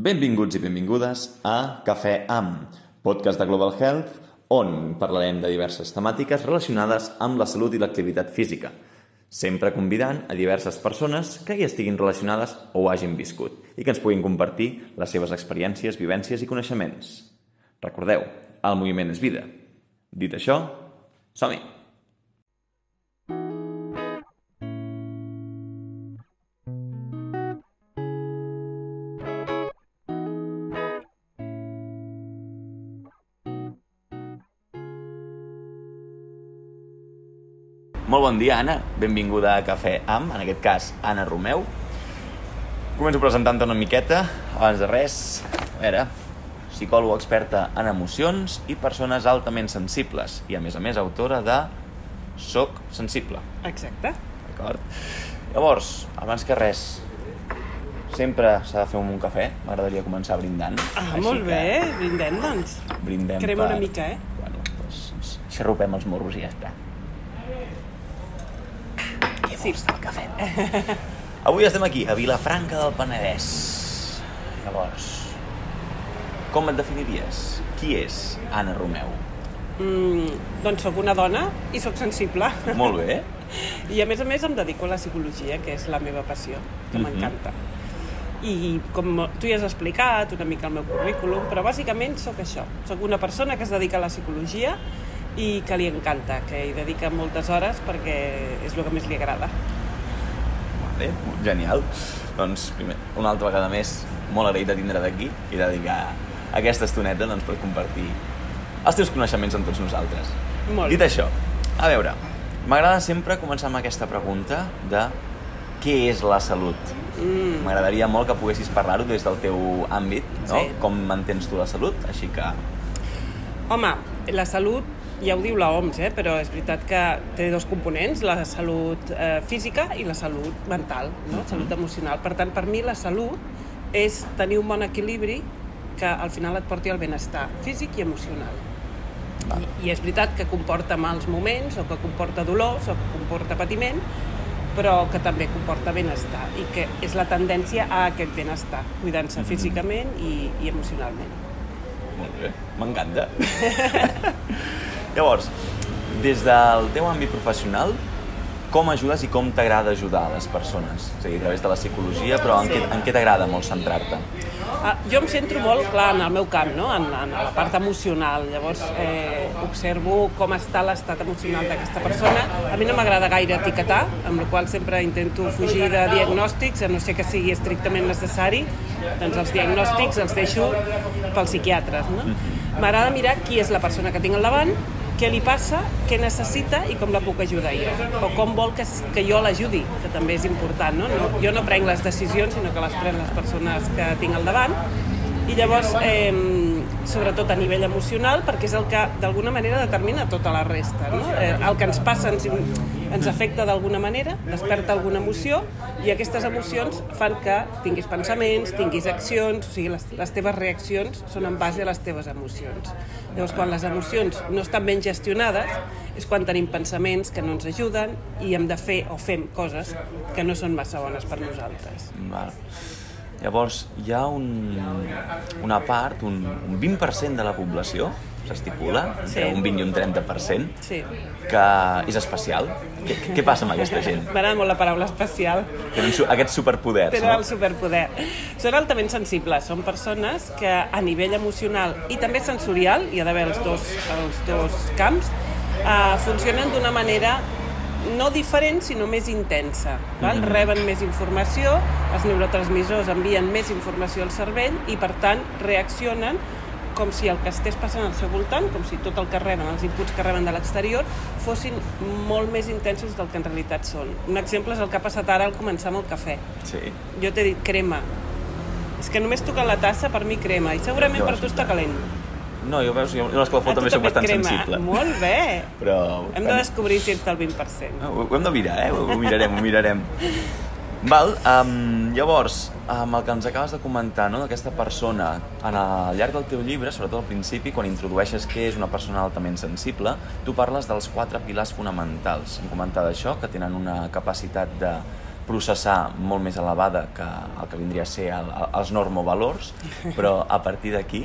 Benvinguts i benvingudes a Cafè Am, podcast de Global Health, on parlarem de diverses temàtiques relacionades amb la salut i l'activitat física, sempre convidant a diverses persones que hi estiguin relacionades o hagin viscut i que ens puguin compartir les seves experiències, vivències i coneixements. Recordeu, el moviment és vida. Dit això, som-hi! Bon dia, Anna. Benvinguda a Cafè Am, en aquest cas, Anna Romeu. Començo presentant-te una miqueta. Abans de res, a veure, psicòloga experta en emocions i persones altament sensibles. I, a més a més, autora de Soc sensible. Exacte. D'acord? Llavors, abans que res, sempre s'ha de fer un cafè. M'agradaria començar brindant. Ah, Així molt que bé. Brindem, doncs. Brindem Crema per... una mica, eh? Bueno, doncs ens xarrupem els morros i ja està. Que Sí. gust el cafè. Avui estem aquí, a Vilafranca del Penedès. Llavors, com et definiries? Qui és Anna Romeu? Mm, doncs sóc una dona i sóc sensible. Molt bé. I a més a més em dedico a la psicologia, que és la meva passió, que Mhm. m'encanta. I com tu ja has explicat una mica el meu currículum, però bàsicament sóc això. Sóc una persona que es dedica a la psicologia i que li encanta, que hi dedica moltes hores perquè és el que més li agrada. Vale, genial. Doncs, primer, una altra vegada més, molt agraït de tindre d'aquí i dedicar aquesta estoneta doncs, per compartir els teus coneixements amb tots nosaltres. Molt Dit això, a veure, m'agrada sempre començar amb aquesta pregunta de què és la salut? Mm, M'agradaria molt que poguessis parlar-ho des del teu àmbit, no? Sí. Com mantens tu la salut? Així que... Home, la salut, ja ho diu la OMS, eh? però és veritat que té dos components, la salut eh, física i la salut mental, no? salut emocional. Per tant, per mi la salut és tenir un bon equilibri que al final et porti al benestar físic i emocional. I, I és veritat que comporta mals moments, o que comporta dolors, o que comporta patiment, però que també comporta benestar i que és la tendència a aquest benestar, cuidant-se físicament i, i emocionalment. Molt bé, m'encanta. Llavors, des del teu àmbit professional, com ajudes i com t'agrada ajudar a les persones? És a dir, a través de la psicologia, però en Sí. què, en què t'agrada molt centrar-te? Ah, jo em centro molt, clar, en el meu camp, no? en, en la part emocional. Llavors, eh, observo com està l'estat emocional d'aquesta persona. A mi no m'agrada gaire etiquetar, amb la qual sempre intento fugir de diagnòstics, a no ser que sigui estrictament necessari. Doncs els diagnòstics els deixo pels psiquiatres. No? M'agrada mirar qui és la persona que tinc al davant, què li passa, què necessita i com la puc ajudar jo. O com vol que, que jo l'ajudi, que també és important. No? No, jo no prenc les decisions, sinó que les pren les persones que tinc al davant. I llavors, eh, sobretot a nivell emocional, perquè és el que d'alguna manera determina tota la resta. No? Eh, el que ens passa ens, ens afecta d'alguna manera, desperta alguna emoció, i aquestes emocions fan que tinguis pensaments, tinguis accions, o sigui, les, les teves reaccions són en base a les teves emocions. Llavors, quan les emocions no estan ben gestionades, és quan tenim pensaments que no ens ajuden i hem de fer o fem coses que no són massa bones per nosaltres. Val. Llavors, hi ha un, una part, un, un 20% de la població, s'estipula, Sí. un 20 i un 30%, Sí. que és especial. Què, què passa amb aquesta gent? M'agrada molt la paraula especial. Tenen su aquests superpoders, Tenen no? el superpoder. Són altament sensibles, són persones que a nivell emocional i també sensorial, hi ha d'haver els, dos, els dos camps, eh, funcionen d'una manera no diferent, sinó més intensa. Val? Mhm. Reben més informació, els neurotransmissors envien més informació al cervell i, per tant, reaccionen com si el que estés passant al seu voltant, com si tot el que reben, els inputs que reben de l'exterior, fossin molt més intensos del que en realitat són. Un exemple és el que ha passat ara al començar amb el cafè. Sí. Jo t'he dit crema. És que només tocant la tassa, per mi crema. I segurament per tu està calent. No, jo veus, jo en l'escalfor també soc bastant crema. sensible. Molt bé. Però... Hem de descobrir si ets del 20%. No, ho, ho hem de mirar, eh? Ho, ho mirarem, ho mirarem. Val, um, llavors, amb el que ens acabes de comentar, no?, d'aquesta persona, en el, al llarg del teu llibre, sobretot al principi, quan introdueixes què és una persona altament sensible, tu parles dels quatre pilars fonamentals. Hem comentat això, que tenen una capacitat de processar molt més elevada que el que vindria a ser el, els normovalors, però a partir d'aquí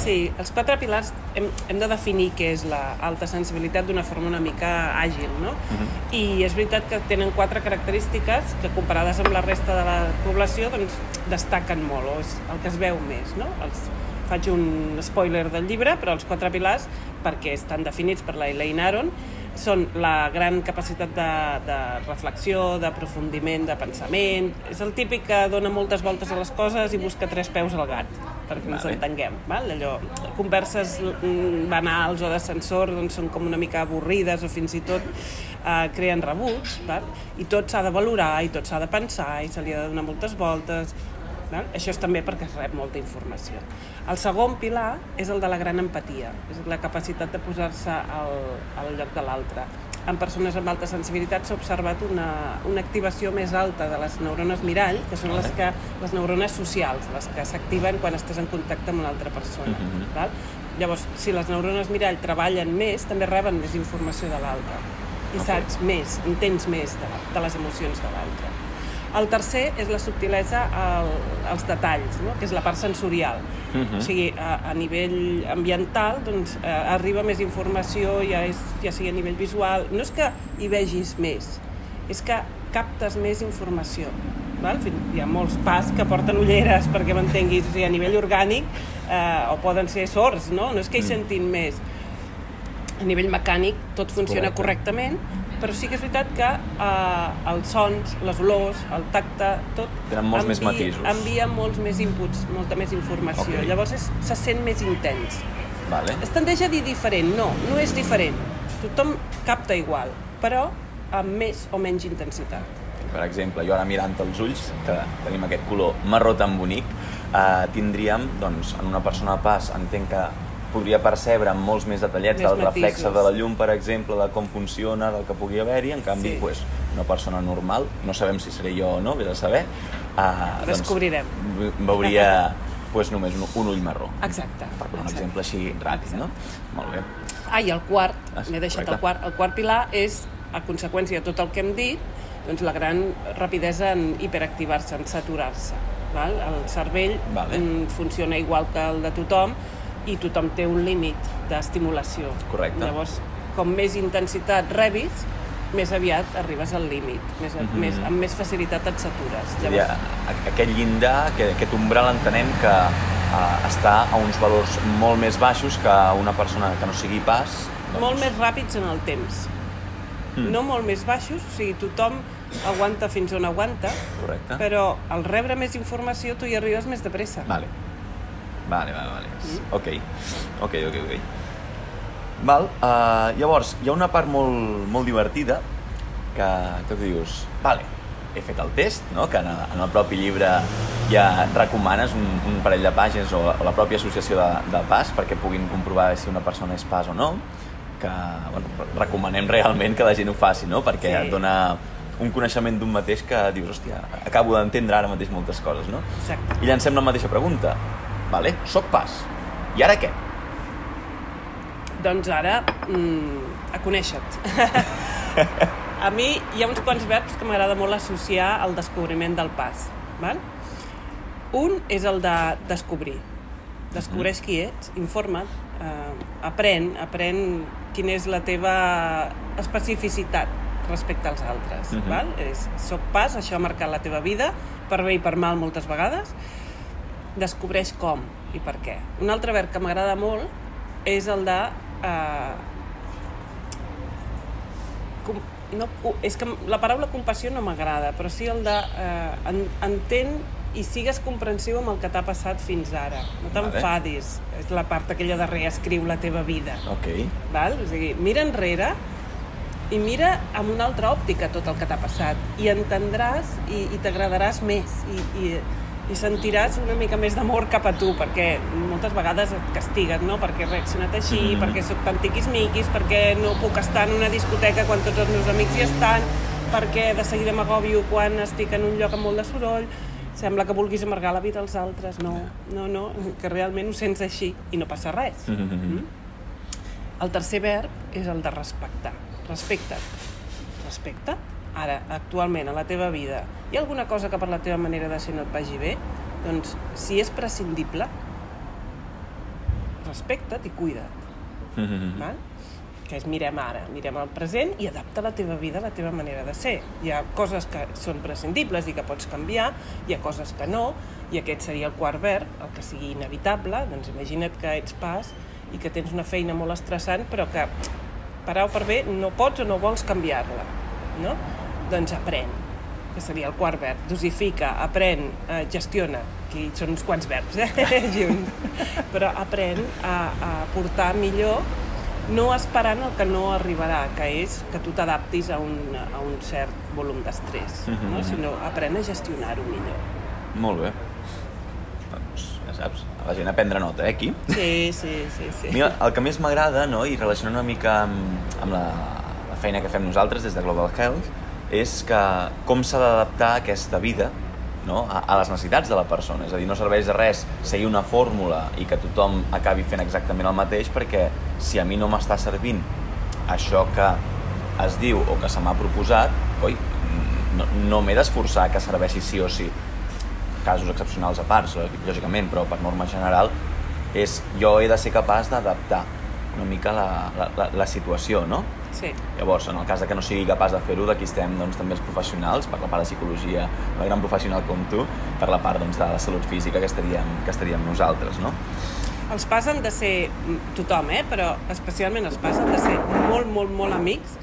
Sí, els quatre pilars hem, hem de definir què és l'alta sensibilitat d'una forma una mica àgil, no? Uh -huh. I és veritat que tenen quatre característiques que comparades amb la resta de la població doncs destaquen molt, o és el que es veu més, no? Els, faig un spoiler del llibre, però els quatre pilars, perquè estan definits per la Elaine Aron, són la gran capacitat de, de reflexió, d'aprofundiment, de pensament. És el típic que dona moltes voltes a les coses i busca tres peus al gat, perquè vale. ens entenguem. Val? Allò, converses mm, banals o d'ascensor doncs, són com una mica avorrides o fins i tot eh, creen rebuig, val? i tot s'ha de valorar, i tot s'ha de pensar, i se li ha de donar moltes voltes, Val? Això és també perquè es rep molta informació. El segon pilar és el de la gran empatia, és la capacitat de posar-se al, al lloc de l'altre. En persones amb alta sensibilitat s'ha observat una, una activació més alta de les neurones mirall, que són les, que, les neurones socials, les que s'activen quan estàs en contacte amb una altra persona. Uh -huh. val? Llavors, si les neurones mirall treballen més, també reben més informació de l'altre. I okay. saps més, entens més de, de les emocions de l'altre. El tercer és la subtilesa al, als detalls, no? que és la part sensorial. Uh mhm. -huh. O sigui, a, a nivell ambiental doncs, eh, arriba més informació, ja, és, ja sigui a nivell visual. No és que hi vegis més, és que captes més informació. Val? Hi ha molts pas que porten ulleres perquè m'entenguis, o sigui, a nivell orgànic, eh, o poden ser sords, no? No és que hi mm. sentin més. A nivell mecànic tot funciona Correcte. correctament, però sí que és veritat que eh, els sons, les olors, el tacte, tot... Tenen molts envia, més matisos. Envia molts més inputs, molta més informació. Okay. Llavors és, se sent més intens. Vale. Es tendeix a dir diferent. No, no és diferent. Tothom capta igual, però amb més o menys intensitat. Per exemple, jo ara mirant els ulls, que tenim aquest color marró tan bonic, eh, tindríem, doncs, en una persona pas, entenc que podria percebre amb molts més detallets més del reflexe de la llum, per exemple, de com funciona, del que pugui haver-hi, en canvi, sí. pues, una persona normal, no sabem si seré jo o no, vés a saber, uh, Descobrirem. Doncs, veuria pues, només un, un ull marró. Exacte. Per un exacte. exemple així ràpid, no? Molt bé. Ah, i el quart, ah, m'he deixat correcte. el quart, el quart pilar és, a conseqüència de tot el que hem dit, doncs la gran rapidesa en hiperactivar-se, en saturar-se. El cervell vale. Mm, funciona igual que el de tothom, i tothom té un límit d'estimulació. Correcte. Llavors, com més intensitat rebis, més aviat arribes al límit, més, mm -hmm. més, amb més facilitat et satures. Llavors... Ja, aquest llindar, aquest umbral entenem que uh, està a uns valors molt més baixos que una persona que no sigui pas... Doncs... Molt més ràpids en el temps. Mm. No molt més baixos, o sigui, tothom aguanta fins on aguanta, Correcte. però al rebre més informació tu hi arribes més de pressa. Vale. Vale, vale, vale. Mm. Ok, ok, ok, ok. Val, uh, llavors, hi ha una part molt, molt divertida que, que tu dius, vale, he fet el test, no? que en, en el propi llibre ja recomanes un, un parell de pàgines o, o la pròpia associació de, de PAS perquè puguin comprovar si una persona és PAS o no, que bueno, recomanem realment que la gent ho faci, no? perquè sí. et dona un coneixement d'un mateix que dius, hòstia, acabo d'entendre ara mateix moltes coses, no? Exacte. I llancem la mateixa pregunta. Vale? Soc pas. I ara què? Doncs ara, mm, a conèixer-te. a mi hi ha uns quants verbs que m'agrada molt associar al descobriment del pas. Val? Un és el de descobrir. Descobreix qui ets, informa't, eh, aprèn, aprèn quina és la teva especificitat respecte als altres. Mm -hmm. val? És, soc pas, això ha marcat la teva vida, per bé i per mal moltes vegades, descobreix com i per què. Un altre verb que m'agrada molt és el de... Eh, com, no, és que la paraula compassió no m'agrada, però sí el de eh, en, entén i sigues comprensiu amb el que t'ha passat fins ara. No t'enfadis. Vale. És la part aquella de reescriu la teva vida. Ok. Val? O sigui, mira enrere i mira amb una altra òptica tot el que t'ha passat i entendràs i, i t'agradaràs més i, i i sentiràs una mica més d'amor cap a tu, perquè moltes vegades et castiguen, no? Perquè he reaccionat així, mm -hmm. perquè sóc tan tiquis-miquis, perquè no puc estar en una discoteca quan tots els meus amics hi estan, perquè de seguida m'agobio quan estic en un lloc amb molt de soroll, sembla que vulguis amargar la vida als altres. No, no, no, que realment ho sents així i no passa res. Mm -hmm. mm? El tercer verb és el de respectar. Respecta't. Respecta't ara, actualment, a la teva vida, hi ha alguna cosa que per la teva manera de ser no et vagi bé? Doncs, si és prescindible, respecta't i cuida't. Mm -hmm. Val? que és mirem ara, mirem el present i adapta la teva vida a la teva manera de ser. Hi ha coses que són prescindibles i que pots canviar, hi ha coses que no, i aquest seria el quart verb, el que sigui inevitable, doncs imagina't que ets pas i que tens una feina molt estressant però que per A o per B no pots o no vols canviar-la, no? Doncs aprèn, que seria el quart verb. Dosifica, aprèn, eh, gestiona. Aquí són uns quants verbs, eh? Junts. Però aprèn a, a portar millor no esperant el que no arribarà, que és que tu t'adaptis a, un, a un cert volum d'estrès, mm -hmm. no? sinó aprèn a gestionar-ho millor. Molt bé. Doncs, ja saps, la gent a prendre nota, eh, aquí? Sí, sí, sí. sí. Mira, el que més m'agrada, no?, i relaciona una mica amb, amb la, la feina que fem nosaltres des de Global Health, és que com s'ha d'adaptar aquesta vida no? a, a les necessitats de la persona. És a dir, no serveix de res seguir una fórmula i que tothom acabi fent exactament el mateix perquè si a mi no m'està servint això que es diu o que se m'ha proposat, oi, no, no m'he d'esforçar que serveixi sí o sí. Casos excepcionals a part, lògicament, però per norma general és jo he de ser capaç d'adaptar una mica la, la, la, la situació, no? Sí. Llavors, en el cas de que no sigui capaç de fer-ho, d'aquí estem doncs, també els professionals, per la part de psicologia, una gran professional com tu, per la part doncs, de la salut física que estaríem, que estaríem nosaltres, no? Els pas han de ser tothom, eh? però especialment els pas han de ser molt, molt, molt amics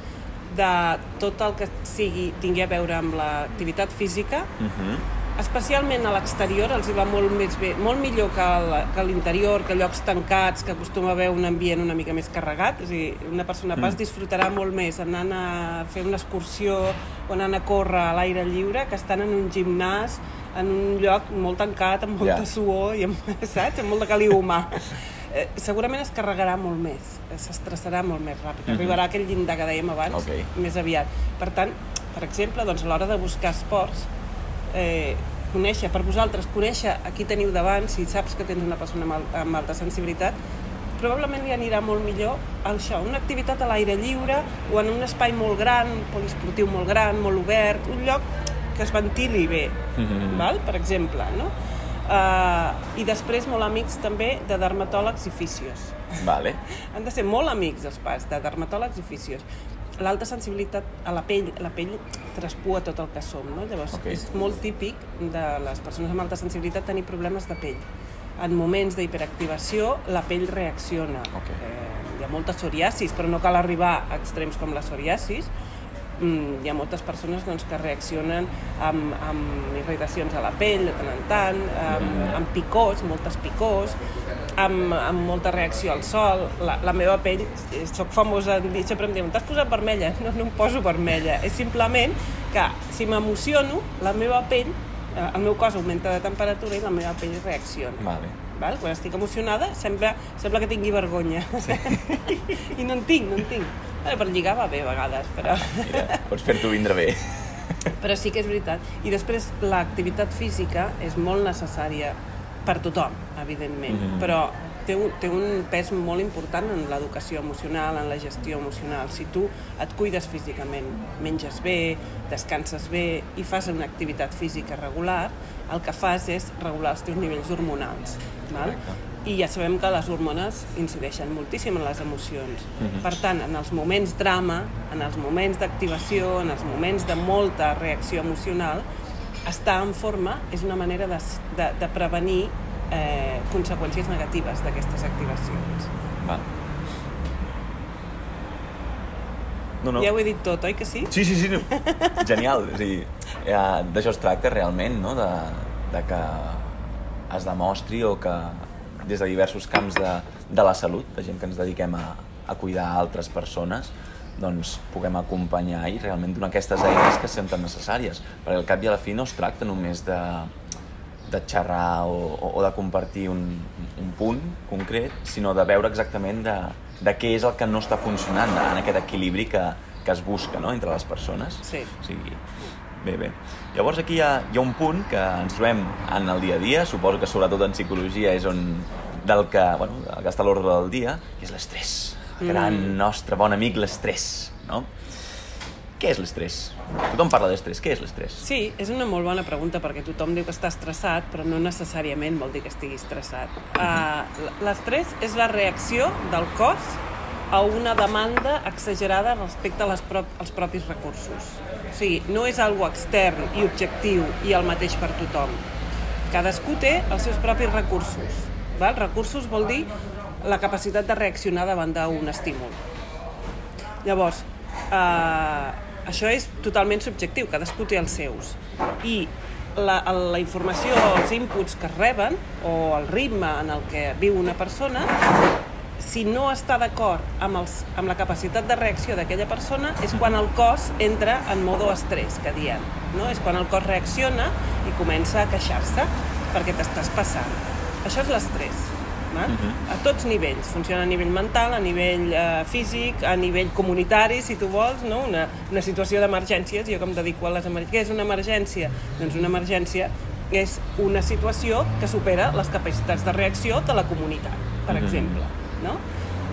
de tot el que sigui, tingui a veure amb l'activitat física, Uh -huh. Especialment a l'exterior els hi va molt, més bé, molt millor que a que a l'interior, que llocs tancats, que acostuma a haver un ambient una mica més carregat. És a dir, una persona pas Mm. disfrutarà molt més anant a fer una excursió o anant a córrer a l'aire lliure que estan en un gimnàs en un lloc molt tancat, amb molta Ja. suor i amb, saps? amb molt de caliu humà. Eh, segurament es carregarà molt més, eh, s'estressarà molt més ràpid, Mhm. arribarà a aquell llindar que dèiem abans Ok. més aviat. Per tant, per exemple, doncs, a l'hora de buscar esports, eh, conèixer, per vosaltres, conèixer a qui teniu davant, si saps que tens una persona amb, amb alta sensibilitat, probablement li anirà molt millor això, una activitat a l'aire lliure o en un espai molt gran, poliesportiu molt gran, molt obert, un lloc que es ventili bé, Mhm. val? per exemple, no? Uh, I després molt amics també de dermatòlegs i fisios. Vale. Han de ser molt amics els pas, de dermatòlegs i fisios. L'alta sensibilitat a la pell, la pell traspua tot el que som, no? Llavors, Ok. és molt típic de les persones amb alta sensibilitat tenir problemes de pell. En moments d'hiperactivació, la pell reacciona. Ok. Eh, hi ha molta psoriasis, però no cal arribar a extrems com la psoriasis. Mm, hi ha moltes persones doncs, que reaccionen amb, amb irritacions a la pell de tant en tant, amb, amb picors, moltes picors, amb, amb molta reacció al sol. La, la meva pell, eh, soc famosa sempre em diuen, t'has posat vermella? No, no em poso vermella. És simplement que si m'emociono, la meva pell, eh, el meu cos augmenta de temperatura i la meva pell reacciona. Vale. Val? Quan estic emocionada sembla, sembla que tingui vergonya. I no en tinc, no en tinc. Per lligar va bé a vegades, però... Mira, pots fer-t'ho vindre bé. Però sí que és veritat. I després l'activitat física és molt necessària per tothom, evidentment, Mhm. però té un, té un pes molt important en l'educació emocional, en la gestió emocional. Si tu et cuides físicament, menges bé, descanses bé i fas una activitat física regular, el que fas és regular els teus nivells hormonals. Val? Correcte. I ja sabem que les hormones incideixen moltíssim en les emocions. Mhm. Per tant, en els moments drama, en els moments d'activació, en els moments de molta reacció emocional, estar en forma és una manera de, de, de prevenir eh, conseqüències negatives d'aquestes activacions. Va. No, no. Ja ho he dit tot, oi que sí? Sí, sí, sí. No. Genial. A dir, ja, d'això es tracta realment, no? De, de que es demostri o que des de diversos camps de, de la salut, de gent que ens dediquem a, a cuidar altres persones, doncs puguem acompanyar i realment donar aquestes eines que tan necessàries. Perquè al cap i a la fi no es tracta només de, de xerrar o, o, de compartir un, un punt concret, sinó de veure exactament de, de què és el que no està funcionant en aquest equilibri que, que es busca no? entre les persones. Sí. O sigui, bé, bé. Llavors aquí hi ha, hi ha un punt que ens trobem en el dia a dia, suposo que sobretot en psicologia és on del que, bueno, el que està a l'ordre del dia, que és l'estrès. El gran Mm. nostre bon amic, l'estrès, no? què és l'estrès? Tothom parla d'estrès. Què és l'estrès? Sí, és una molt bona pregunta perquè tothom diu que està estressat, però no necessàriament vol dir que estigui estressat. Uh, L'estrès és la reacció del cos a una demanda exagerada respecte a les prop als propis recursos. O sigui, no és algo extern i objectiu i el mateix per tothom. Cadascú té els seus propis recursos. Val? Recursos vol dir la capacitat de reaccionar davant d'un estímul. Llavors, eh, això és totalment subjectiu, cadascú té els seus. I la, la informació, els inputs que reben, o el ritme en el que viu una persona, si no està d'acord amb, els, amb la capacitat de reacció d'aquella persona, és quan el cos entra en modo estrès, que diem. No? És quan el cos reacciona i comença a queixar-se perquè t'estàs passant. Això és l'estrès. Uh -huh. A tots nivells. Funciona a nivell mental, a nivell eh, físic, a nivell comunitari, si tu vols, no? una, una situació d'emergències. Jo com dedico a les emergències. Què és una emergència? Doncs una emergència és una situació que supera les capacitats de reacció de la comunitat, per uh -huh. exemple. No?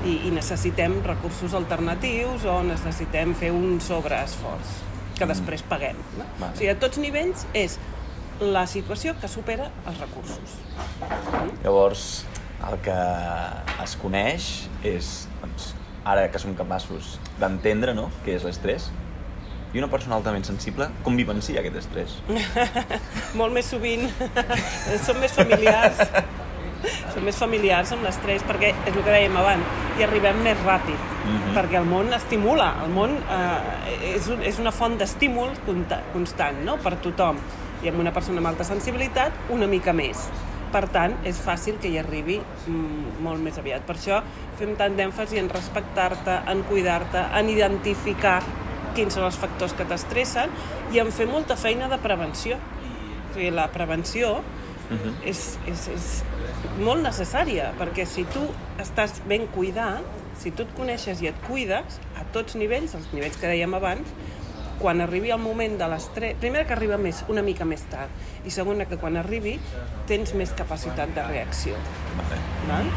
I, I necessitem recursos alternatius o necessitem fer un sobreesforç que després paguem. No? Vale. O sigui, a tots nivells és la situació que supera els recursos. Llavors, el que es coneix és, doncs, ara que som capaços d'entendre no, què és l'estrès, i una persona altament sensible com vivencia aquest estrès? Molt més sovint som més familiars som més familiars amb l'estrès perquè és el que dèiem abans, hi arribem més ràpid Mhm. perquè el món estimula el món eh, és, un, és una font d'estímul constant no? per tothom i amb una persona amb alta sensibilitat una mica més per tant, és fàcil que hi arribi mm, molt més aviat. Per això fem tant d'èmfasi en respectar-te, en cuidar-te, en identificar quins són els factors que t'estressen i en fer molta feina de prevenció. O sigui, la prevenció Mhm. és, és, és molt necessària, perquè si tu estàs ben cuidat, si tu et coneixes i et cuides, a tots nivells, els nivells que dèiem abans, quan arribi el moment de l'estrès, primera que arriba més, una mica més tard, i segona que quan arribi tens més capacitat de reacció. Vale. Val?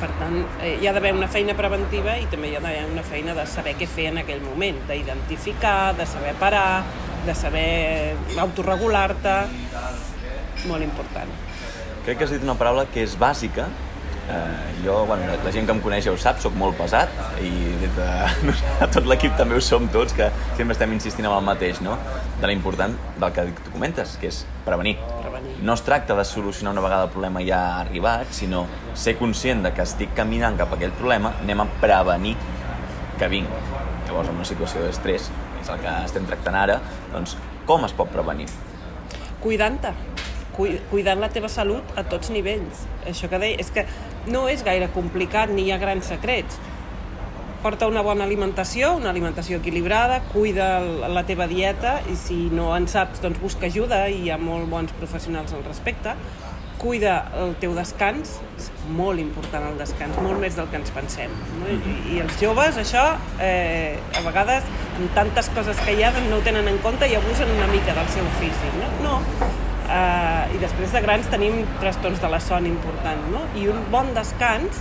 Per tant, eh, hi ha d'haver una feina preventiva i també hi ha d'haver una feina de saber què fer en aquell moment, d'identificar, de saber parar, de saber autorregular-te, molt important. Crec que has dit una paraula que és bàsica. Eh, jo, bueno, la gent que em coneix ja ho sap, sóc molt pesat i des de, a tot l'equip també ho som tots, que sempre estem insistint en el mateix, no? De l'important del que tu comentes, que és prevenir. Prevenir. No es tracta de solucionar una vegada el problema ja arribat, sinó ser conscient de que estic caminant cap a aquell problema, anem a prevenir que vingui. Llavors, en una situació d'estrès, és el que estem tractant ara, doncs com es pot prevenir? cuidant-te, cui- cuidant la teva salut a tots nivells. Això que deia, és que no és gaire complicat ni hi ha grans secrets. Porta una bona alimentació, una alimentació equilibrada, cuida la teva dieta i si no en saps, doncs busca ajuda i hi ha molt bons professionals al respecte. Cuida el teu descans, és molt important el descans, molt més del que ens pensem. No? I, I els joves, això, eh, a vegades, amb tantes coses que hi ha, doncs no ho tenen en compte i abusen una mica del seu físic. No, no. Uh, I després de grans tenim trastorns de la son important, no? I un bon descans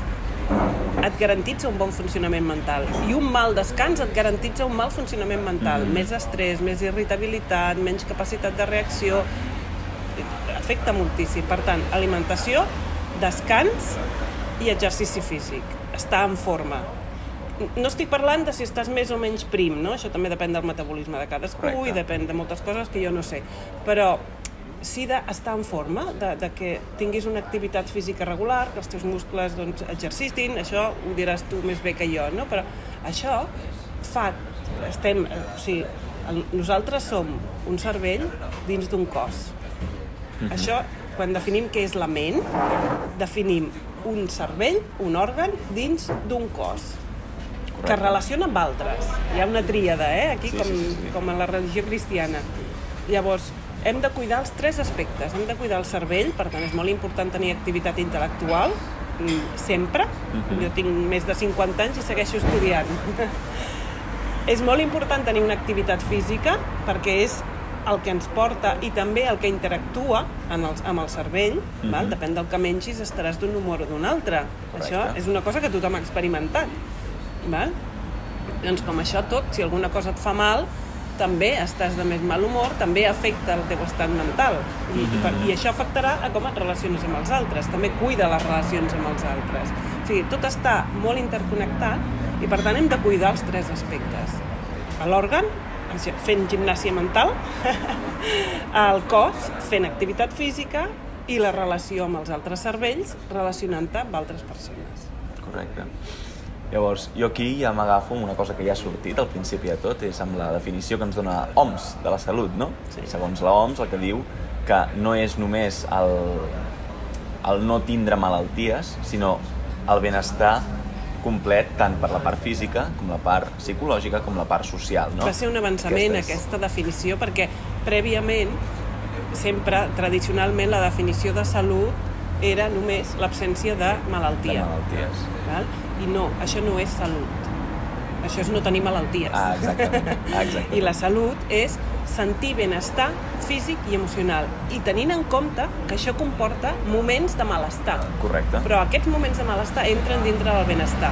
et garantitza un bon funcionament mental i un mal descans et garantitza un mal funcionament mental, més estrès, més irritabilitat, menys capacitat de reacció afecta moltíssim. Per tant, alimentació, descans i exercici físic. Estar en forma. No estic parlant de si estàs més o menys prim, no? Això també depèn del metabolisme de cadascú Correcte. i depèn de moltes coses que jo no sé. Però sí d'estar en forma, de, de que tinguis una activitat física regular, que els teus muscles doncs, exercitin, això ho diràs tu més bé que jo, no? Però això fa... Estem, eh, o sigui, el, nosaltres som un cervell dins d'un cos. Això, quan definim què és la ment, definim un cervell, un òrgan, dins d'un cos que es relaciona amb altres. Hi ha una tríada, eh? Aquí, Sí, com, sí, sí, sí. com a la religió cristiana. Llavors, hem de cuidar els tres aspectes. Hem de cuidar el cervell, per tant, és molt important tenir activitat intel·lectual, mm, sempre. Jo tinc més de 50 anys i segueixo estudiant. és molt important tenir una activitat física, perquè és el que ens porta i també el que interactua en el, amb el cervell, val? depèn del que mengis estaràs d'un humor o d'un altre. Correcte. Això és una cosa que tothom ha experimentat. Val? Doncs com això tot, si alguna cosa et fa mal, també estàs de més mal humor, també afecta el teu estat mental. I, mm -hmm. i, això afectarà a com et relaciones amb els altres. També cuida les relacions amb els altres. O sigui, tot està molt interconnectat i per tant hem de cuidar els tres aspectes. L'òrgan, fent gimnàsia mental, el cos, fent activitat física i la relació amb els altres cervells relacionant-te amb altres persones. Correcte. Llavors, jo aquí ja m'agafo una cosa que ja ha sortit al principi de tot, és amb la definició que ens dona OMS de la salut, no? Sí. Segons la OMS, el que diu que no és només el, el no tindre malalties, sinó el benestar complet tant per la part física com la part psicològica com la part social. No? Va ser un avançament Aquestes... aquesta definició perquè prèviament sempre, tradicionalment, la definició de salut era només l'absència de malaltia. De malalties. Val? I no, això no és salut. Això és no tenir malalties. Ah, exactament. exactament. I la salut és sentir benestar físic i emocional i tenint en compte que això comporta moments de malestar. Correcte. Però aquests moments de malestar entren dintre del benestar.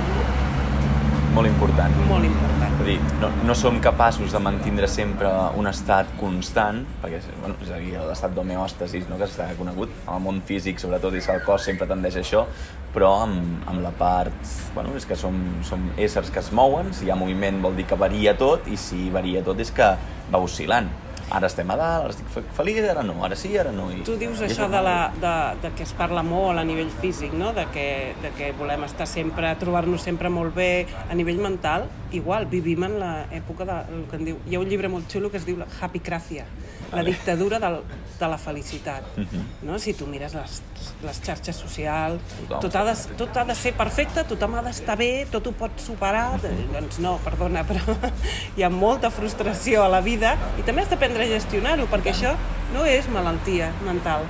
Molt important. Molt important. És a dir, no, no som capaços de mantindre sempre un estat constant, perquè bueno, és a dir, l'estat d'homeòstasis, no, que està conegut, en el món físic sobretot, i el cos sempre tendeix a això, però amb, amb la part... Bueno, és que som, som éssers que es mouen, si hi ha moviment vol dir que varia tot, i si varia tot és que va oscil·lant ara estem a dalt, ara estic feliç, ara no, ara sí, ara no. I, tu dius això de, la, de, de que es parla molt a nivell físic, no? de, que, de que volem estar sempre, trobar-nos sempre molt bé a nivell mental, igual, vivim en l'època de, el que en diu, hi ha un llibre molt xulo que es diu Happy Crafia, la dictadura del, de la felicitat. Uh mhm. -huh. no? Si tu mires les, les xarxes socials, tot ha, de, tot ha de ser perfecte, tothom ha d'estar bé, tot ho pot superar... Uh -huh. Doncs no, perdona, però hi ha molta frustració a la vida i també has d'aprendre a gestionar-ho, perquè això no és malaltia mental,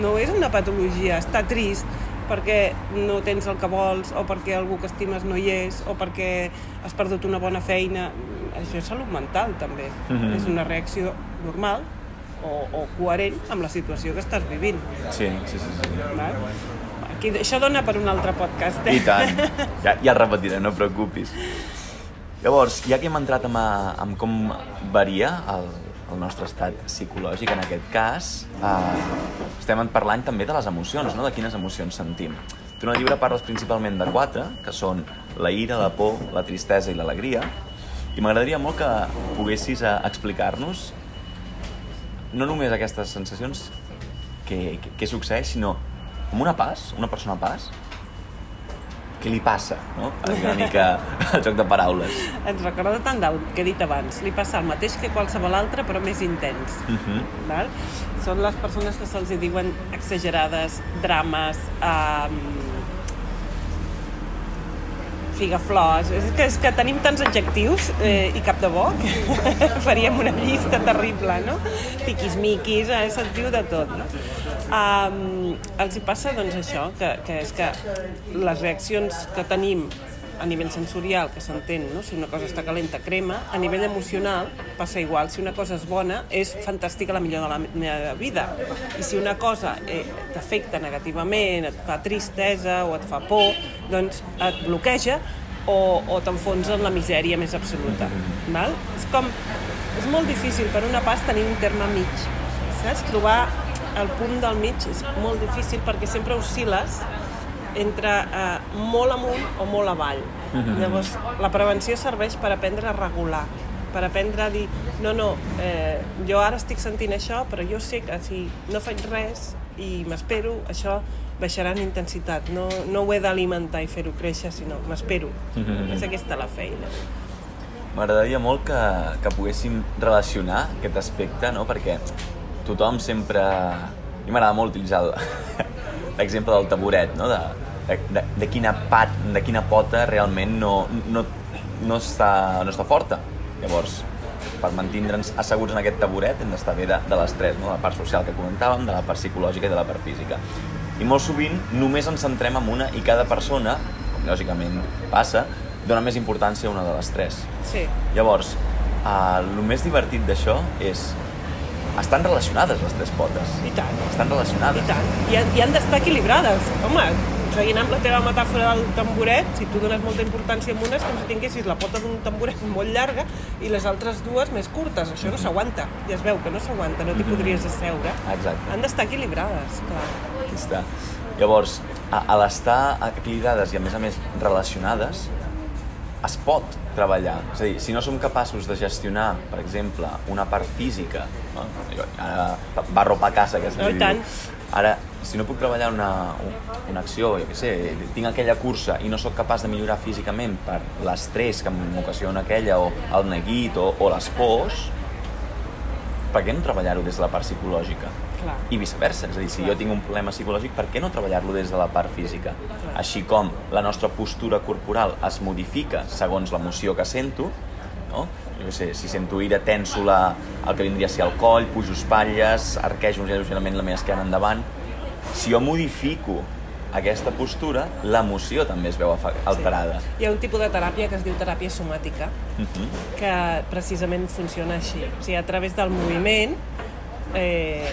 no és una patologia, està trist, perquè no tens el que vols o perquè algú que estimes no hi és o perquè has perdut una bona feina això és salut mental també mhm. -huh. és una reacció normal o, o coherent amb la situació que estàs vivint. Sí, sí, sí. sí. Val? Aquí, això dona per un altre podcast. Eh? I tant. Ja, ja repetiré, no preocupis. Llavors, ja que hem entrat amb, amb com varia el, el nostre estat psicològic, en aquest cas, eh, estem parlant també de les emocions, no? de quines emocions sentim. Tu en el llibre parles principalment de quatre, que són la ira, la por, la tristesa i l'alegria, i m'agradaria molt que poguessis eh, explicar-nos no només aquestes sensacions que, que, que succeeix, sinó com una pas, una persona pas, què li passa, no? Una mica el joc de paraules. Ens recorda tant del que he dit abans. Li passa el mateix que qualsevol altre, però més intens. Uh mhm. -huh. val? Són les persones que se'ls diuen exagerades, drames, eh, figaflors. És que, és que tenim tants adjectius eh, i cap de bo que faríem una llista terrible, no? Tiquismiquis, eh, se't diu de tot, no? Um, els hi passa doncs això, que, que és que les reaccions que tenim a nivell sensorial, que s'entén, no? si una cosa està calenta, crema, a nivell emocional passa igual. Si una cosa és bona, és fantàstica la millor de la meva vida. I si una cosa eh, t'afecta negativament, et fa tristesa o et fa por, doncs et bloqueja o, o t'enfonsa en la misèria més absoluta. Val? És com... És molt difícil per una pas tenir un terme mig. Saps? Trobar el punt del mig és molt difícil perquè sempre oscil·les entre eh, molt amunt o molt avall. Mm -hmm. Llavors, la prevenció serveix per aprendre a regular, per aprendre a dir, no, no, eh, jo ara estic sentint això, però jo sé que si no faig res i m'espero, això baixarà en intensitat. No, no ho he d'alimentar i fer-ho créixer, sinó m'espero. Mm -hmm. És aquesta la feina. M'agradaria molt que, que poguéssim relacionar aquest aspecte, no? perquè tothom sempre... A mi m'agrada molt utilitzar el, l'exemple del taburet, no? de, de, de, de, quina pat, de quina pota realment no, no, no, està, no està forta. Llavors, per mantindre'ns asseguts en aquest taburet hem d'estar bé de, de les tres, no? de la part social que comentàvem, de la part psicològica i de la part física. I molt sovint només ens centrem en una i cada persona, com lògicament passa, dona més importància a una de les tres. Sí. Llavors, eh, el més divertit d'això és estan relacionades les tres potes. I tant. Estan relacionades. I tant. I, i han d'estar equilibrades. Home, seguint amb la teva metàfora del tamboret, si tu dones molta importància a una és com si tinguessis la pota d'un tamboret molt llarga i les altres dues més curtes. Això no s'aguanta. Ja es veu que no s'aguanta, no t'hi podries asseure. Exacte. Han d'estar equilibrades, clar. Aquí està. Llavors, a, a l'estar equilibrades i a més a més relacionades, es pot treballar. És a dir, si no som capaços de gestionar, per exemple, una part física, no? Ara barro pa casa, que es No, diu. tant. Ara, si no puc treballar una, una acció, jo què sé, tinc aquella cursa i no sóc capaç de millorar físicament per l'estrès que m'ocasiona aquella, o el neguit, o, o les pors, per què no treballar-ho des de la part psicològica? Clar. i viceversa, és a dir, si jo tinc un problema psicològic, per què no treballar-lo des de la part física? Així com la nostra postura corporal es modifica segons l'emoció que sento, no? Jo sé, si sento ira, tenso la, el que vindria a ser el coll, pujo espatlles, arquejo lleugerament la meva esquena endavant. Si jo modifico aquesta postura, l'emoció també es veu alterada. Hi ha un tipus de teràpia que es diu teràpia somàtica, Mhm. que precisament funciona així. O sigui, a través del moviment... Eh,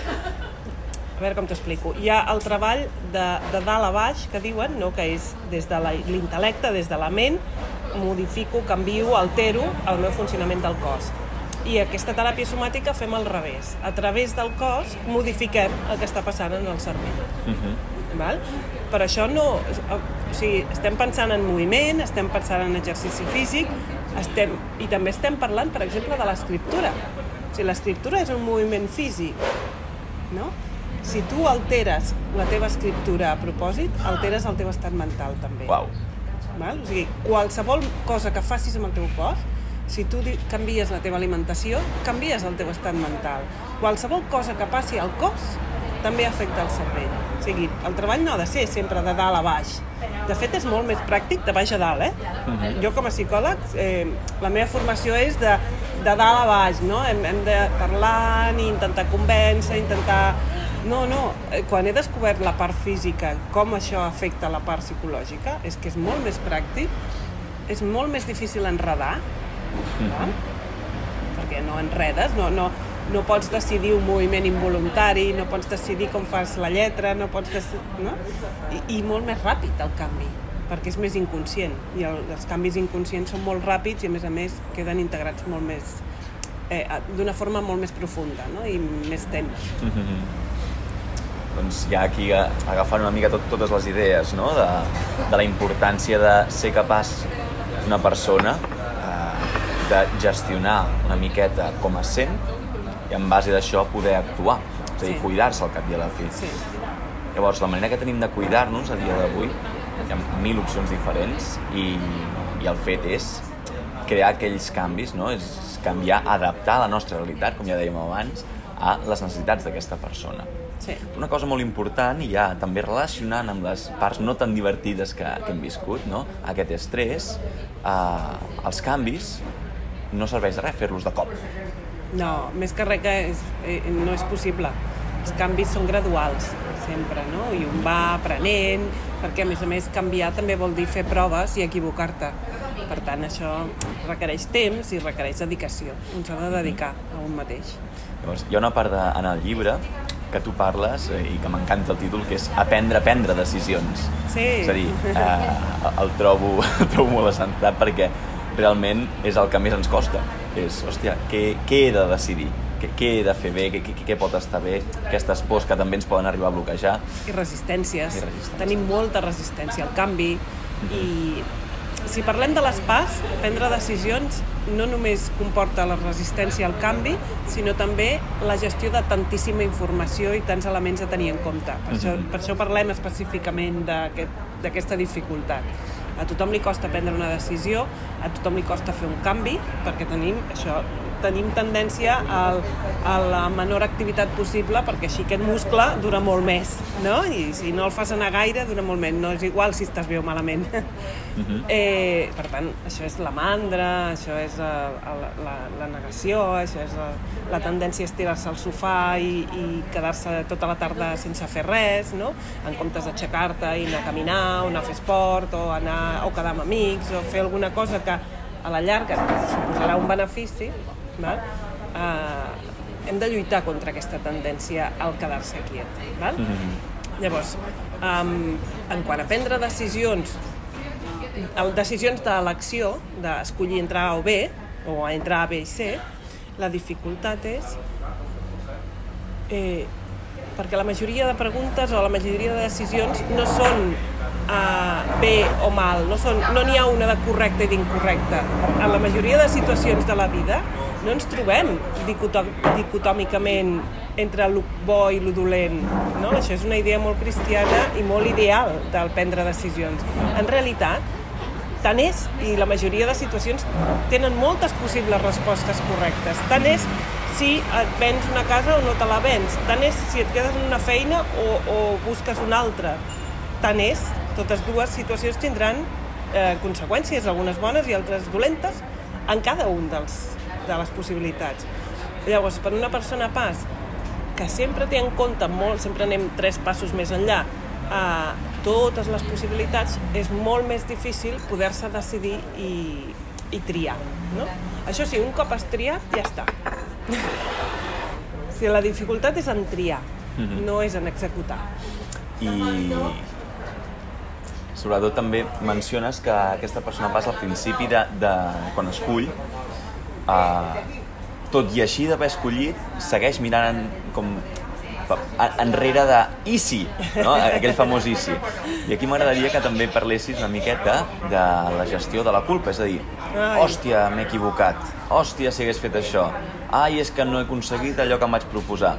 a veure com t'ho explico. Hi ha el treball de, de dalt a baix, que diuen, no? que és des de l'intel·lecte, des de la ment, modifico, canvio, altero el meu funcionament del cos. I aquesta teràpia somàtica fem al revés. A través del cos modifiquem el que està passant en el cervell. Mhm. Val? Per això no... O sigui, estem pensant en moviment, estem pensant en exercici físic, estem, i també estem parlant, per exemple, de l'escriptura. O sigui, l'escriptura és un moviment físic, no? Si tu alteres la teva escriptura a propòsit, alteres el teu estat mental, també. Uau. Val? O sigui, qualsevol cosa que facis amb el teu cos, si tu canvies la teva alimentació, canvies el teu estat mental. Qualsevol cosa que passi al cos també afecta el cervell. O sigui, el treball no ha de ser sempre de dalt a baix. De fet, és molt més pràctic de baix a dalt, eh? Jo, com a psicòleg, eh, la meva formació és de, de dalt a baix, no? Hem, hem de parlar, i intentar convèncer, intentar... No, no, eh, quan he descobert la part física, com això afecta la part psicològica, és que és molt més pràctic, és molt més difícil enredar, val? perquè no enredes, no, no, no pots decidir un moviment involuntari, no pots decidir com fas la lletra, no pots decidir, no? I, I molt més ràpid el canvi, perquè és més inconscient, i el, els canvis inconscients són molt ràpids i a més a més queden integrats molt més, eh, d'una forma molt més profunda, no? i més temps. Doncs ja aquí eh, agafant una mica tot, totes les idees no? de, de la importància de ser capaç una persona eh, de gestionar una miqueta com es sent i en base d'això poder actuar, és a dir, Sí. cuidar-se al cap i a la fi. Sí. Llavors, la manera que tenim de cuidar-nos a dia d'avui, hi ha mil opcions diferents i, i el fet és crear aquells canvis, no? és canviar, adaptar la nostra realitat, com ja dèiem abans, a les necessitats d'aquesta persona. Sí. Una cosa molt important, i ja també relacionant amb les parts no tan divertides que, que hem viscut, no? aquest estrès, eh, els canvis no serveix de res fer-los de cop. No, més que res que és, eh, no és possible. Els canvis són graduals, sempre, no? I un va aprenent, perquè a més a més canviar també vol dir fer proves i equivocar-te. Per tant, això requereix temps i requereix dedicació. Un s'ha de dedicar a un mateix. Llavors, hi ha una part de, en el llibre que tu parles eh, i que m'encanta el títol, que és Aprendre a prendre decisions. Sí. És a dir, eh, el, trobo, el trobo molt assentat perquè realment és el que més ens costa. És, hòstia, què, què he de decidir? Què, què he de fer bé? Què, què, què pot estar bé? Aquestes pors que també ens poden arribar a bloquejar. I resistències. I resistències. Tenim molta resistència al canvi i si parlem de les PAS, prendre decisions no només comporta la resistència al canvi, sinó també la gestió de tantíssima informació i tants elements a tenir en compte. Per, això, per això parlem específicament d'aquest- d'aquesta dificultat. A tothom li costa prendre una decisió, a tothom li costa fer un canvi, perquè tenim això tenim tendència al, a la menor activitat possible perquè així aquest muscle dura molt més, no? I si no el fas anar gaire, dura molt més. No és igual si estàs bé o malament. eh, per tant, això és la mandra, això és eh, la, la, la negació, això és la, la tendència a estirar-se al sofà i, i quedar-se tota la tarda sense fer res, no? En comptes d'aixecar-te i anar a caminar, o anar a fer esport, o, anar, o quedar amb amics, o fer alguna cosa que a la llarga suposarà un benefici, val? Eh, hem de lluitar contra aquesta tendència al quedar-se quiet. Val? Llavors, um, en quant a prendre decisions, decisions d'elecció, d'escollir entre A o B, o entre A, B i C, la dificultat és eh, perquè la majoria de preguntes o la majoria de decisions no són uh, bé o mal, no n'hi no ha una de correcta i d'incorrecta. En la majoria de situacions de la vida no ens trobem dicotòmicament entre el bo i el dolent. No? Això és una idea molt cristiana i molt ideal del prendre decisions. En realitat, tant és, i la majoria de situacions tenen moltes possibles respostes correctes. Tant és si et vens una casa o no te la vens. Tant és si et quedes en una feina o, o busques una altra. Tant és, totes dues situacions tindran eh, conseqüències, algunes bones i altres dolentes, en cada un dels, de les possibilitats. Llavors, per una persona pas que sempre té en compte molt, sempre anem tres passos més enllà, a totes les possibilitats, és molt més difícil poder-se decidir i, i triar. No? Això sí, un cop has triat, ja està. si la dificultat és en triar, mm -hmm. no és en executar. I sobretot també menciones que aquesta persona passa al principi de, de quan escull uh, tot i així d'haver escollit, segueix mirant en, com enrere de Easy, no? aquell famós Easy. I aquí m'agradaria que també parlessis una miqueta de la gestió de la culpa, és a dir, hòstia, m'he equivocat, hòstia, si hagués fet això, ai, és que no he aconseguit allò que em vaig proposar.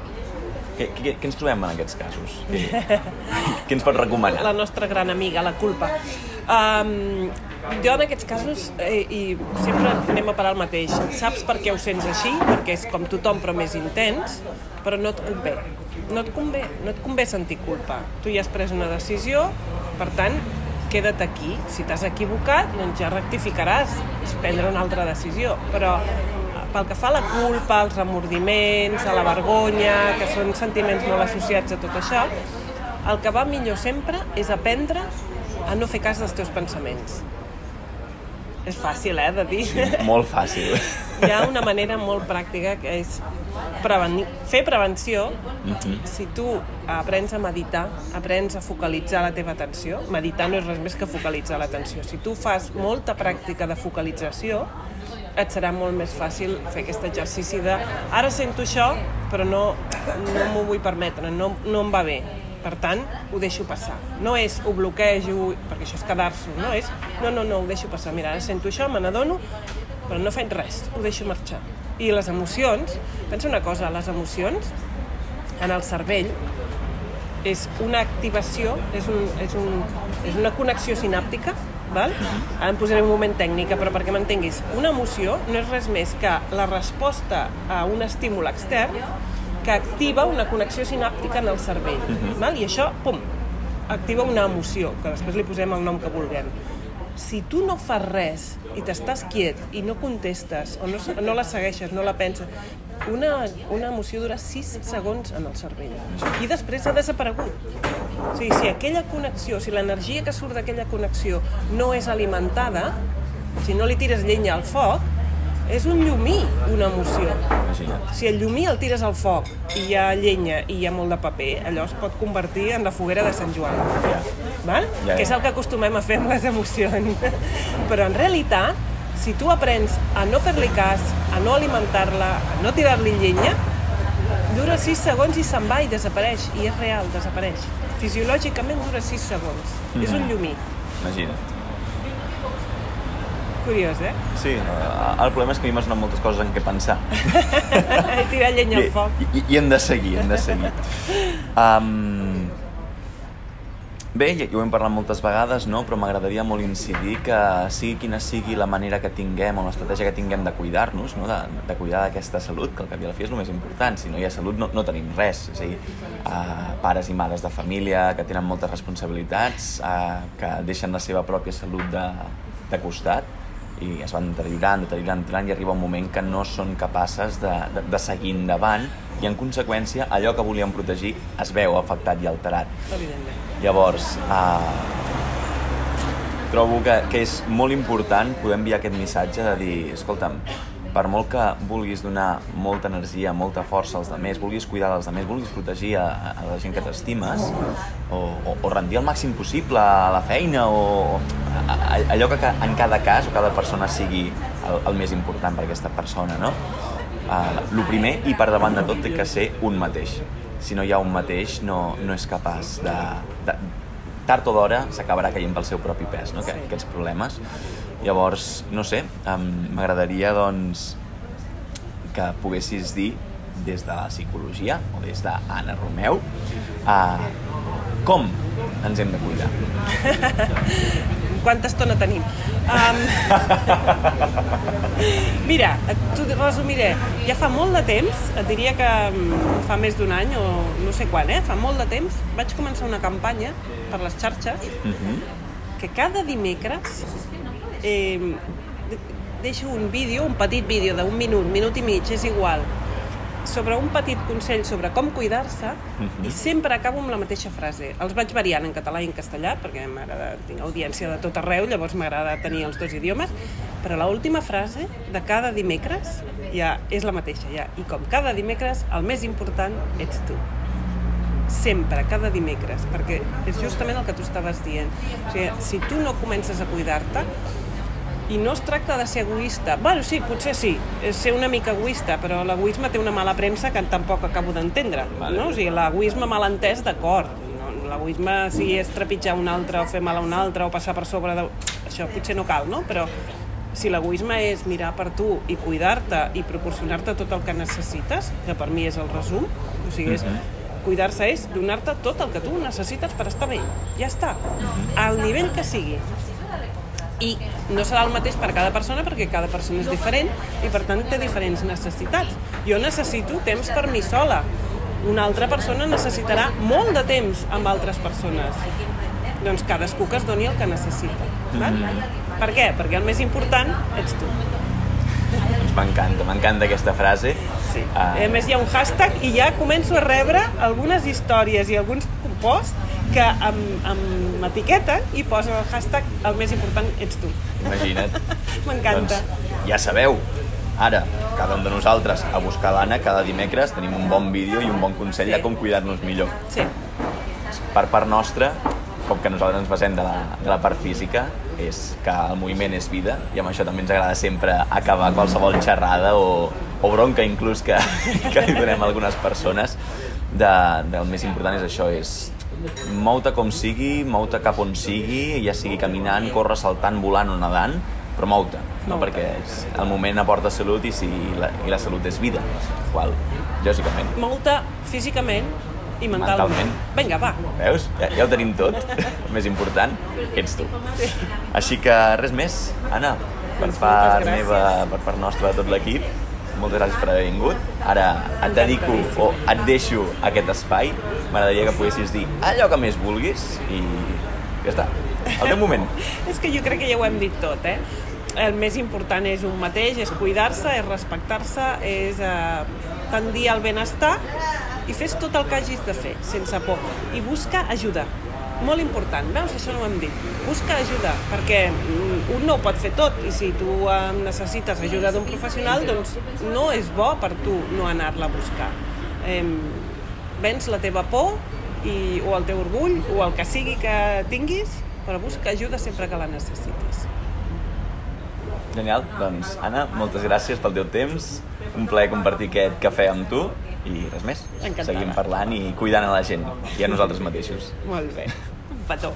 Què, què, què ens trobem en aquests casos? Què, què ens pot recomanar? La nostra gran amiga, la culpa. Um, jo en aquests casos, eh, i sempre anem a parar el mateix, saps per què ho sents així? Perquè és com tothom però més intens, però no et convé. No et convé, no et convé sentir culpa. Tu ja has pres una decisió, per tant, queda't aquí. Si t'has equivocat, doncs ja rectificaràs, és prendre una altra decisió. Però pel que fa a la culpa, als remordiments, a la vergonya, que són sentiments molt associats a tot això, el que va millor sempre és aprendre a no fer cas dels teus pensaments. És fàcil, eh, de dir. Sí, molt fàcil. Hi ha una manera molt pràctica que és prevenir, fer prevenció. Uh mhm. -huh. Si tu aprens a meditar, aprens a focalitzar la teva atenció, meditar no és res més que focalitzar l'atenció. Si tu fas molta pràctica de focalització, et serà molt més fàcil fer aquest exercici de ara sento això, però no, no m'ho vull permetre, no, no em va bé per tant, ho deixo passar. No és ho bloquejo, perquè això és quedar-s'ho, no és no, no, no, ho deixo passar. Mira, ara sento això, me n'adono, però no faig res, ho deixo marxar. I les emocions, pensa una cosa, les emocions en el cervell és una activació, és, un, és, un, és una connexió sinàptica, val? ara em posaré un moment tècnica, però perquè m'entenguis, una emoció no és res més que la resposta a un estímul extern que activa una connexió sinàptica en el cervell. Uh mhm. -huh. val? I això, pum, activa una emoció, que després li posem el nom que vulguem. Si tu no fas res i t'estàs quiet i no contestes o no, no la segueixes, no la penses, una, una emoció dura 6 segons en el cervell i després ha desaparegut. O sigui, si aquella connexió, si l'energia que surt d'aquella connexió no és alimentada, si no li tires llenya al foc, és un llumí, una emoció. Imagina't. Si el llumí el tires al foc i hi ha llenya i hi ha molt de paper, allò es pot convertir en la foguera de Sant Joan. Ja. Val? Ja, ja. Que és el que acostumem a fer amb les emocions. Però en realitat, si tu aprens a no fer-li cas, a no alimentar-la, a no tirar-li llenya, dura 6 segons i se'n va i desapareix. I és real, desapareix. Fisiològicament dura 6 segons. Mm -hmm. És un llumí. Imagina't curiós, eh? Sí, el problema és que a mi m'has donat moltes coses en què pensar. Tirar llenya al foc. I, i, I hem de seguir, hem de seguir. Um, bé, ja ho hem parlat moltes vegades, no? però m'agradaria molt incidir que sigui quina sigui la manera que tinguem o l'estratègia que tinguem de cuidar-nos, no? de, de cuidar d'aquesta salut, que al cap i a la fi és el més important. Si no hi ha salut no, no tenim res. És a dir, uh, pares i mares de família que tenen moltes responsabilitats, uh, que deixen la seva pròpia salut de, de costat i es van deteriorant, deteriorant, deteriorant i arriba un moment que no són capaces de, de, de seguir endavant i en conseqüència allò que volien protegir es veu afectat i alterat. Evidentment. Llavors, eh, trobo que, que és molt important poder enviar aquest missatge de dir, escolta'm, per molt que vulguis donar molta energia, molta força als demés, vulguis cuidar dels demés, vulguis protegir a, a la gent que t'estimes, o, o, o rendir el màxim possible a la feina, o a, a, allò que en cada cas o cada persona sigui el, el més important per aquesta persona, no? Uh, el primer i per davant de tot té que ser un mateix. Si no hi ha un mateix, no, no és capaç de, de tard o d'hora s'acabarà caient pel seu propi pes, no? Sí. aquests problemes. Llavors, no sé, m'agradaria doncs que poguessis dir des de la psicologia o des d'Anna Romeu uh, com ens hem de cuidar. Quanta estona tenim? Um, mira, t'ho resumiré. Ja fa molt de temps, et diria que mm, fa més d'un any o no sé quan, eh? fa molt de temps, vaig començar una campanya per les xarxes uh mhm. -huh. que cada dimecres eh, deixo un vídeo, un petit vídeo d'un minut, minut i mig, és igual, sobre un petit consell sobre com cuidar-se uh -huh. i sempre acabo amb la mateixa frase. Els vaig variant en català i en castellà perquè m'agrada, tinc audiència de tot arreu, llavors m'agrada tenir els dos idiomes, però l última frase de cada dimecres ja és la mateixa, ja. I com cada dimecres, el més important ets tu sempre, cada dimecres, perquè és justament el que tu estaves dient. O sigui, si tu no comences a cuidar-te, i no es tracta de ser egoista. Bueno, sí, potser sí, és ser una mica egoista, però l'egoisme té una mala premsa que tampoc acabo d'entendre. Vale. No? O sigui, l'egoisme mal entès, d'acord. No, l'egoisme, si és trepitjar un altre, o fer mal a un altre, o passar per sobre de... Això potser no cal, no? Però si l'egoisme és mirar per tu i cuidar-te i proporcionar-te tot el que necessites, que per mi és el resum, o sigui, és, mhm. cuidar-se és donar-te tot el que tu necessites per estar bé. Ja està. Al nivell que sigui i no serà el mateix per cada persona perquè cada persona és diferent i per tant té diferents necessitats. Jo necessito temps per mi sola. Una altra persona necessitarà molt de temps amb altres persones. Doncs cadascú que es doni el que necessita. Val? Mm. Per què? Perquè el més important ets tu. Doncs m'encanta, m'encanta aquesta frase. Sí. Uh... A més hi ha un hashtag i ja començo a rebre algunes històries i alguns posts que m'etiqueten i posen el hashtag el més important ets tu. Imagina't. M'encanta. Doncs, ja sabeu, ara, cada un de nosaltres a buscar l'Anna cada dimecres tenim un bon vídeo i un bon consell sí. de com cuidar-nos millor. Sí. Per part nostra, com que nosaltres ens basem de la, de la part física, és que el moviment és vida i amb això també ens agrada sempre acabar qualsevol xerrada o, o bronca inclús que, que li donem a algunes persones de, del més important és això, és mou-te com sigui, mou-te cap on sigui, ja sigui caminant, córrer, saltant, volant o nedant, però mou-te, no? perquè és, el moment aporta salut i, si la, i la salut és vida, qual, lògicament. Mou-te físicament i mentalment. mentalment. Vinga, va. Veus? Ja, ja ho tenim tot. el més important ets tu. Sí. Així que res més, Anna, per doncs part meva, per part nostra, de tot l'equip, moltes gràcies per haver vingut. Ara et dedico o et deixo aquest espai. M'agradaria que poguessis dir allò que més vulguis i ja està. El teu moment. és que jo crec que ja ho hem dit tot, eh? El més important és un mateix, és cuidar-se, és respectar-se, és eh, tendir al benestar i fes tot el que hagis de fer, sense por. I busca ajuda molt important, veus? Això no ho hem dit. Busca ajuda, perquè mm, un no ho pot fer tot, i si tu necessites ajuda d'un professional, doncs no és bo per tu no anar-la a buscar. Eh, vens la teva por, i, o el teu orgull, o el que sigui que tinguis, però busca ajuda sempre que la necessitis. Genial, doncs Anna, moltes gràcies pel teu temps, un plaer compartir aquest cafè amb tu i res més. Encantada. Seguim parlant i cuidant a la gent i a nosaltres mateixos. Molt bé. Un petó.